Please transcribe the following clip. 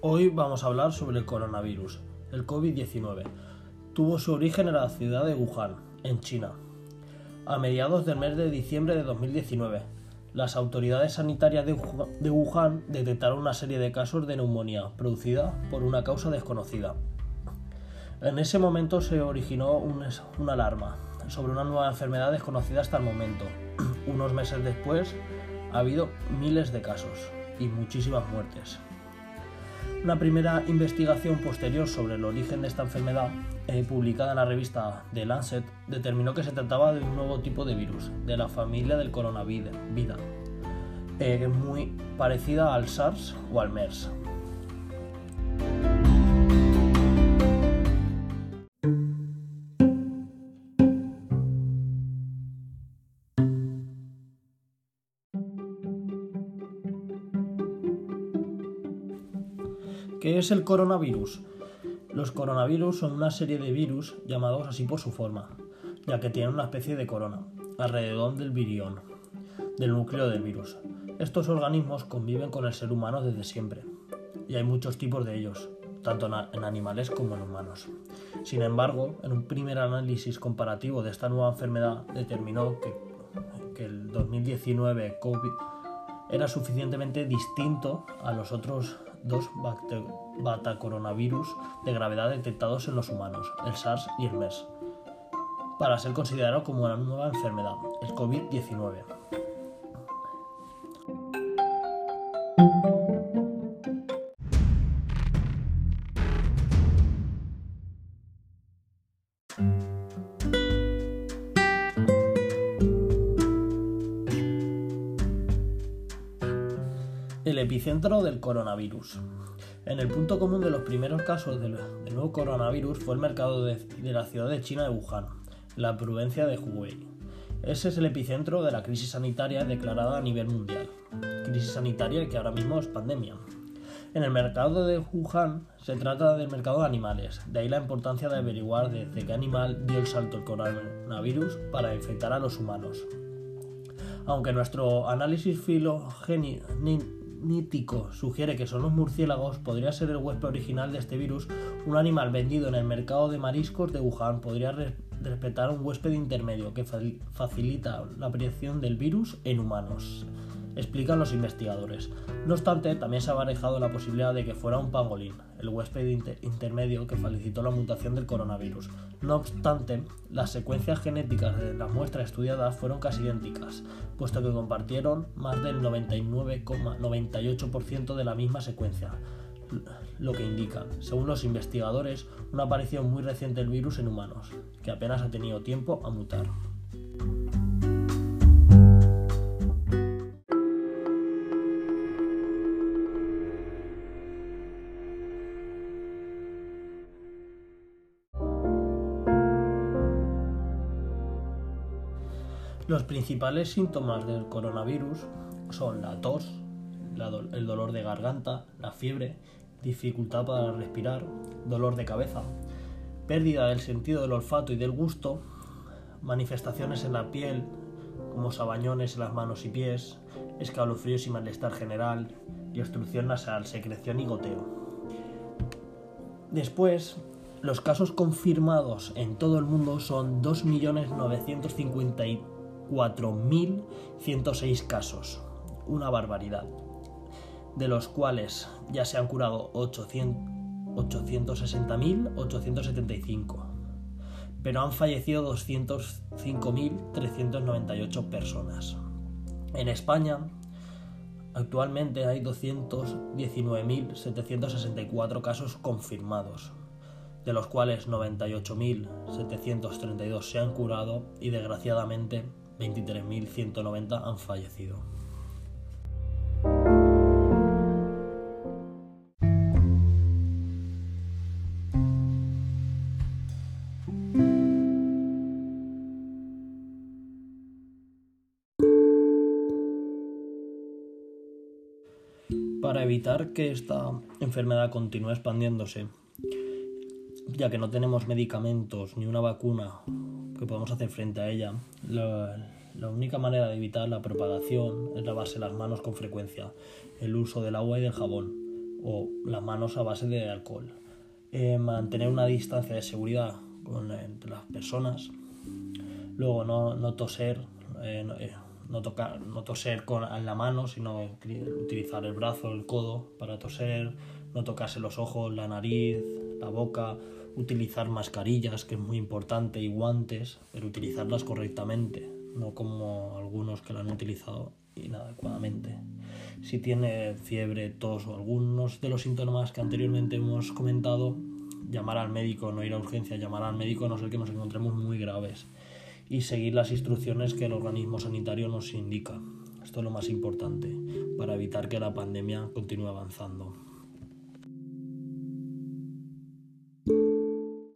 Hoy vamos a hablar sobre el coronavirus, el COVID-19. Tuvo su origen en la ciudad de Wuhan, en China. A mediados del mes de diciembre de 2019, las autoridades sanitarias de Wuhan detectaron una serie de casos de neumonía producida por una causa desconocida. En ese momento se originó una alarma sobre una nueva enfermedad desconocida hasta el momento. Unos meses después ha habido miles de casos y muchísimas muertes. Una primera investigación posterior sobre el origen de esta enfermedad, eh, publicada en la revista The Lancet, determinó que se trataba de un nuevo tipo de virus, de la familia del coronavirus, eh, muy parecida al SARS o al MERS. ¿Qué es el coronavirus? Los coronavirus son una serie de virus llamados así por su forma, ya que tienen una especie de corona alrededor del virión, del núcleo del virus. Estos organismos conviven con el ser humano desde siempre, y hay muchos tipos de ellos, tanto en animales como en humanos. Sin embargo, en un primer análisis comparativo de esta nueva enfermedad determinó que, que el 2019 COVID era suficientemente distinto a los otros dos batacoronavirus de gravedad detectados en los humanos, el SARS y el MERS, para ser considerado como una nueva enfermedad, el COVID-19. El epicentro del coronavirus. En el punto común de los primeros casos del, nuevo coronavirus fue el mercado de, la ciudad de China de Wuhan, la provincia de Hubei. Ese es el epicentro de la crisis sanitaria declarada a nivel mundial. Crisis sanitaria que ahora mismo es pandemia. En el mercado de Wuhan se trata del mercado de animales, de ahí la importancia de averiguar desde qué animal dio el salto el coronavirus para infectar a los humanos. Aunque nuestro análisis filogénico mítico sugiere que son los murciélagos, podría ser el huésped original de este virus. Un animal vendido en el mercado de mariscos de Wuhan podría respetar un huésped intermedio que facilita la aparición del virus en humanos explican los investigadores. No obstante, también se ha barajado la posibilidad de que fuera un pangolín, el huésped intermedio que facilitó la mutación del coronavirus. No obstante, las secuencias genéticas de las muestras estudiadas fueron casi idénticas, puesto que compartieron más del 99,98% de la misma secuencia, lo que indica, según los investigadores, una aparición muy reciente del virus en humanos, que apenas ha tenido tiempo a mutar. Los principales síntomas del coronavirus son la tos, el dolor de garganta, la fiebre, dificultad para respirar, dolor de cabeza, pérdida del sentido del olfato y del gusto, manifestaciones en la piel como sabañones en las manos y pies, escalofríos y malestar general, y obstrucción nasal, secreción y goteo. Después, los casos confirmados en todo el mundo son 2.953.000 4.106 casos, una barbaridad, de los cuales ya se han curado 860.875, pero han fallecido 205.398 personas. En España, actualmente hay 219.764 casos confirmados, de los cuales 98.732 se han curado y desgraciadamente 23.190 han fallecido. Para evitar que esta enfermedad continúe expandiéndose, ya que no tenemos medicamentos ni una vacuna que podemos hacer frente a ella. La, única manera de evitar la propagación es lavarse las manos con frecuencia, el uso del agua y del jabón, o las manos a base de alcohol. Eh, mantener una distancia de seguridad con, entre las personas. Luego no, no toser, eh, eh, no, tocar, no toser con la mano, sino utilizar el brazo, el codo para toser, no tocarse los ojos, la nariz, la boca, utilizar mascarillas, que es muy importante, y guantes, pero utilizarlas correctamente, no como algunos que lo han utilizado inadecuadamente. Si tiene fiebre, tos o algunos de los síntomas que anteriormente hemos comentado, llamar al médico, no ir a urgencia, llamar al médico a no ser que nos encontremos muy graves y seguir las instrucciones que el organismo sanitario nos indica. Esto es lo más importante para evitar que la pandemia continúe avanzando.